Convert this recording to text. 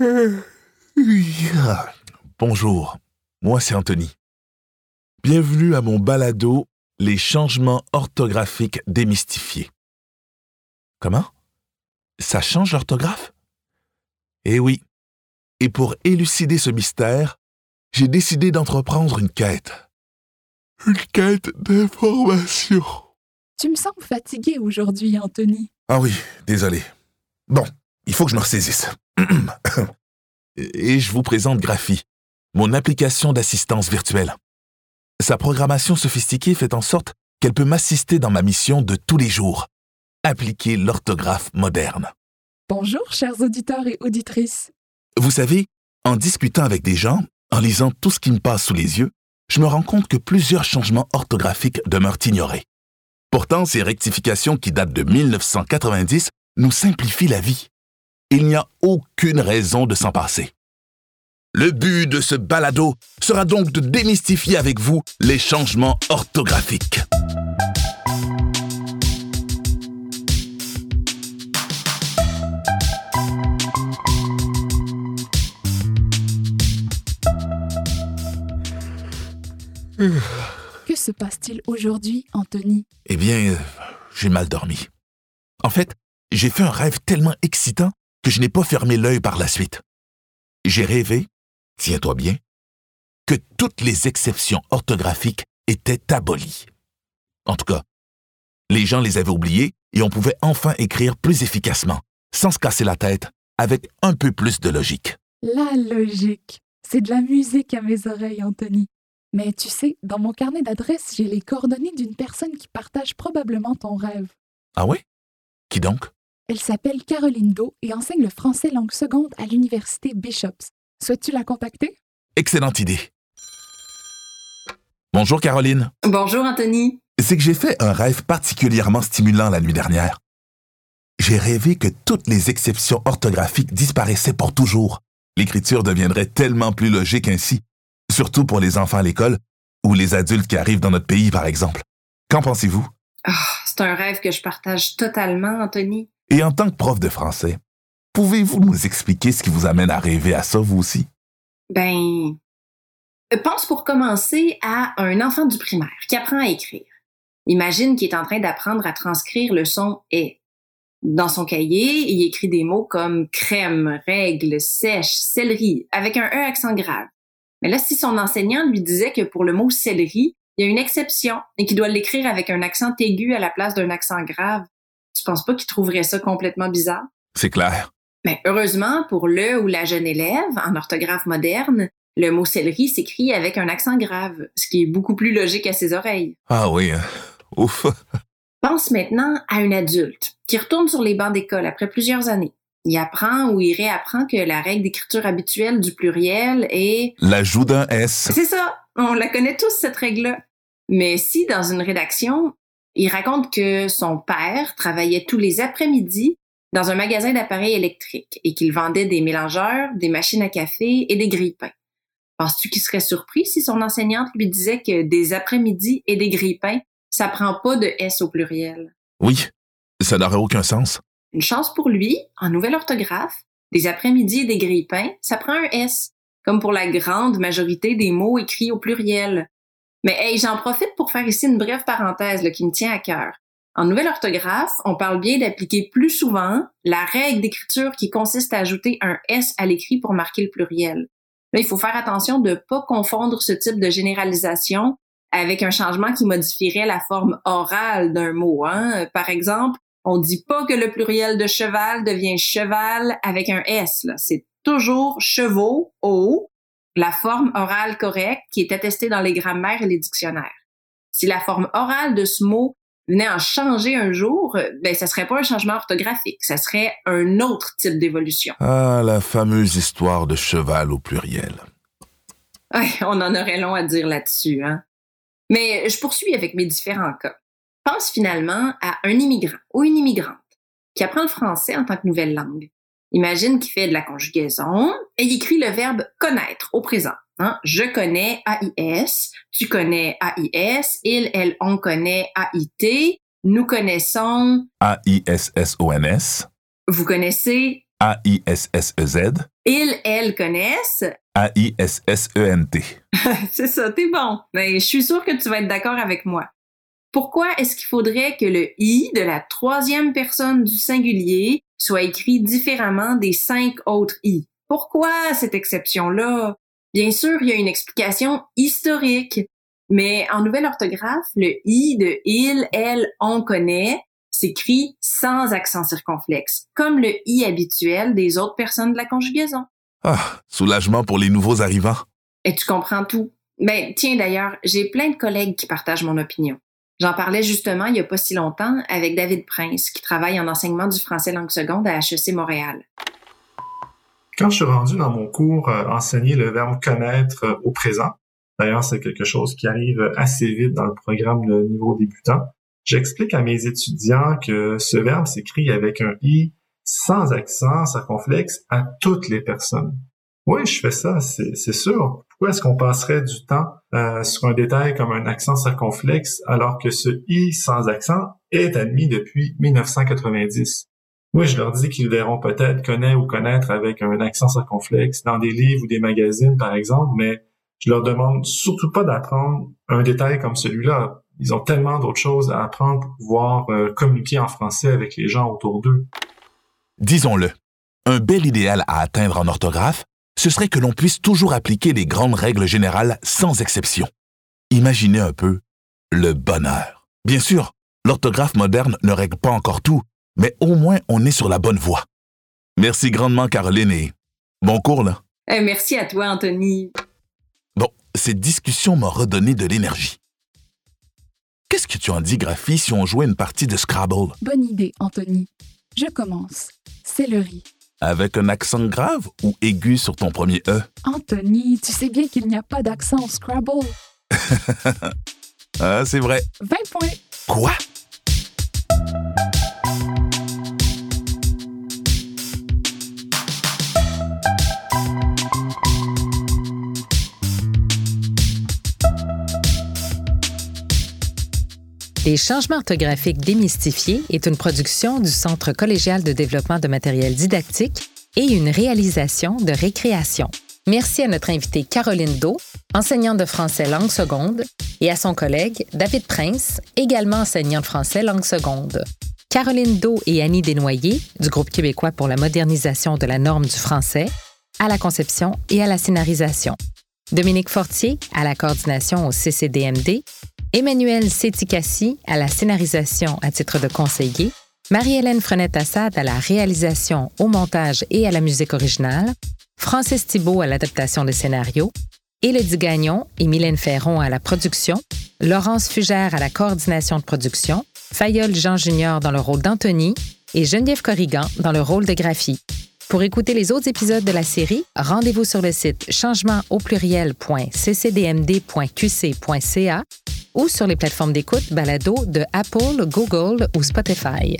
Bonjour, moi c'est Anthony. Bienvenue à mon balado Les changements orthographiques démystifiés. Comment? Ça change l'orthographe? Eh oui. Et pour élucider ce mystère, j'ai décidé d'entreprendre une quête. Une quête d'information. Tu me sens fatigué aujourd'hui, Anthony. Ah oui, désolé. Bon, il faut que je me ressaisisse. Et je vous présente Graphi, mon application d'assistance virtuelle. Sa programmation sophistiquée fait en sorte qu'elle peut m'assister dans ma mission de tous les jours, appliquer l'orthographe moderne. Bonjour, chers auditeurs et auditrices. Vous savez, en discutant avec des gens, en lisant tout ce qui me passe sous les yeux, je me rends compte que plusieurs changements orthographiques demeurent ignorés. Pourtant, ces rectifications qui datent de 1990 nous simplifient la vie. Il n'y a aucune raison de s'en passer. Le but de ce balado sera donc de démystifier avec vous les changements orthographiques. Que se passe-t-il aujourd'hui, Anthony? Eh bien, euh, j'ai mal dormi. En fait, j'ai fait un rêve tellement excitant que je n'ai pas fermé l'œil par la suite. J'ai rêvé, tiens-toi bien, que toutes les exceptions orthographiques étaient abolies. En tout cas, les gens les avaient oubliées et on pouvait enfin écrire plus efficacement, sans se casser la tête, avec un peu plus de logique. La logique. C'est de la musique à mes oreilles, Anthony. Mais tu sais, dans mon carnet d'adresses, j'ai les coordonnées d'une personne qui partage probablement ton rêve. Ah oui? Qui donc? Elle s'appelle Caroline Do et enseigne le français langue seconde à l'université Bishops. Souhaites-tu la contacter? Excellente idée. Bonjour Caroline. Bonjour Anthony. C'est que j'ai fait un rêve particulièrement stimulant la nuit dernière. J'ai rêvé que toutes les exceptions orthographiques disparaissaient pour toujours. L'écriture deviendrait tellement plus logique ainsi, surtout pour les enfants à l'école ou les adultes qui arrivent dans notre pays, par exemple. Qu'en pensez-vous? Ah, c'est un rêve que je partage totalement, Anthony. Et en tant que prof de français, pouvez-vous nous expliquer ce qui vous amène à rêver à ça, vous aussi? Ben, pense pour commencer à un enfant du primaire qui apprend à écrire. Imagine qu'il est en train d'apprendre à transcrire le son est. Dans son cahier, il écrit des mots comme crème, règle, sèche, céleri, avec un E accent grave. Mais là, si son enseignant lui disait que pour le mot céleri, il y a une exception et qu'il doit l'écrire avec un accent aigu à la place d'un accent grave, tu penses pas qu'il trouverait ça complètement bizarre? C'est clair. Mais heureusement, pour le ou la jeune élève, en orthographe moderne, le mot céleri s'écrit avec un accent grave, ce qui est beaucoup plus logique à ses oreilles. Ah oui, hein. ouf. Pense maintenant à un adulte qui retourne sur les bancs d'école après plusieurs années. Il apprend ou il réapprend que la règle d'écriture habituelle du pluriel est... L'ajout d'un S. C'est ça, on la connaît tous, cette règle-là. Mais si, dans une rédaction, il raconte que son père travaillait tous les après-midi dans un magasin d'appareils électriques et qu'il vendait des mélangeurs, des machines à café et des grille-pains. Penses-tu qu'il serait surpris si son enseignante lui disait que des après-midi et des grille-pains, ça prend pas de S au pluriel? Oui, ça n'aurait aucun sens. Une chance pour lui, en nouvelle orthographe, des après-midi et des grille-pains, ça prend un S, comme pour la grande majorité des mots écrits au pluriel. Mais hey, j'en profite pour faire ici une brève parenthèse qui me tient à cœur. En nouvelle orthographe, on parle bien d'appliquer plus souvent la règle d'écriture qui consiste à ajouter un S à l'écrit pour marquer le pluriel. Là, il faut faire attention de ne pas confondre ce type de généralisation avec un changement qui modifierait la forme orale d'un mot. Hein. Par exemple, on dit pas que le pluriel de cheval devient cheval avec un S. C'est toujours chevaux, O, la forme orale correcte qui est attestée dans les grammaires et les dictionnaires. Si la forme orale de ce mot venait à changer un jour, ben ça serait pas un changement orthographique, ça serait un autre type d'évolution. Ah, la fameuse histoire de cheval au pluriel. Ouais, on en aurait long à dire là-dessus, hein. Mais je poursuis avec mes différents cas. Pense finalement à un immigrant ou une immigrante qui apprend le français en tant que nouvelle langue. Imagine qu'il fait de la conjugaison et il écrit le verbe connaître au présent. Hein? Je connais AIS, tu connais AIS, il, elle, on connaît AIT, nous connaissons A-I-S-S-O-N-S. Vous connaissez A-I-S-S-E-Z. Ils, elles connaissent. A-I-S-S-E-N-T. C'est ça, t'es bon. Mais je suis sûre que tu vas être d'accord avec moi. Pourquoi est-ce qu'il faudrait que le i de la troisième personne du singulier soit écrit différemment des cinq autres i? Pourquoi cette exception-là? Bien sûr, il y a une explication historique, mais en nouvelle orthographe, le i de il, elle, on connaît s'écrit sans accent circonflexe, comme le i habituel des autres personnes de la conjugaison. Ah, soulagement pour les nouveaux arrivants. Et tu comprends tout. Ben, tiens d'ailleurs, j'ai plein de collègues qui partagent mon opinion. J'en parlais justement il y a pas si longtemps avec David Prince, qui travaille en enseignement du français langue seconde à HEC Montréal. Quand je suis rendu dans mon cours euh, enseigner le verbe connaître euh, au présent, d'ailleurs c'est quelque chose qui arrive assez vite dans le programme de niveau débutant, j'explique à mes étudiants que ce verbe s'écrit avec un i sans accent circonflexe à toutes les personnes. Oui, je fais ça, c'est sûr. Pourquoi est-ce qu'on passerait du temps euh, sur un détail comme un accent circonflexe alors que ce i sans accent est admis depuis 1990? Oui, je leur dis qu'ils verront peut-être connaître ou connaître avec un accent circonflexe dans des livres ou des magazines, par exemple, mais je leur demande surtout pas d'apprendre un détail comme celui-là. Ils ont tellement d'autres choses à apprendre pour pouvoir euh, communiquer en français avec les gens autour d'eux. Disons-le, un bel idéal à atteindre en orthographe, ce serait que l'on puisse toujours appliquer les grandes règles générales sans exception. Imaginez un peu le bonheur. Bien sûr, l'orthographe moderne ne règle pas encore tout, mais au moins on est sur la bonne voie. Merci grandement, Caroline, et bon cours, là. Eh, merci à toi, Anthony. Bon, cette discussion m'a redonné de l'énergie. Qu'est-ce que tu en dis, Graphie, si on jouait une partie de Scrabble? Bonne idée, Anthony. Je commence. C'est le riz. Avec un accent grave ou aigu sur ton premier E? Anthony, tu sais bien qu'il n'y a pas d'accent au Scrabble. ah, c'est vrai. 20 points. Quoi? Les changements orthographiques démystifiés est une production du Centre collégial de développement de matériel didactique et une réalisation de récréation. Merci à notre invitée Caroline Do, enseignante de français langue seconde, et à son collègue David Prince, également enseignant de français langue seconde. Caroline Do et Annie Desnoyers, du groupe québécois pour la modernisation de la norme du français, à la conception et à la scénarisation. Dominique Fortier, à la coordination au CCDMD, Emmanuel Séticassi à la scénarisation à titre de conseiller, Marie-Hélène Frenette-Assad à la réalisation, au montage et à la musique originale, Francis Thibault à l'adaptation des scénarios, Élodie Gagnon et Mylène Ferron à la production, Laurence Fugère à la coordination de production, Fayol Jean Junior dans le rôle d'Anthony et Geneviève Corrigan dans le rôle de Graphie. Pour écouter les autres épisodes de la série, rendez-vous sur le site changement au pluriel.ccdmd.qc.ca ou sur les plateformes d'écoute balado de Apple, Google ou Spotify.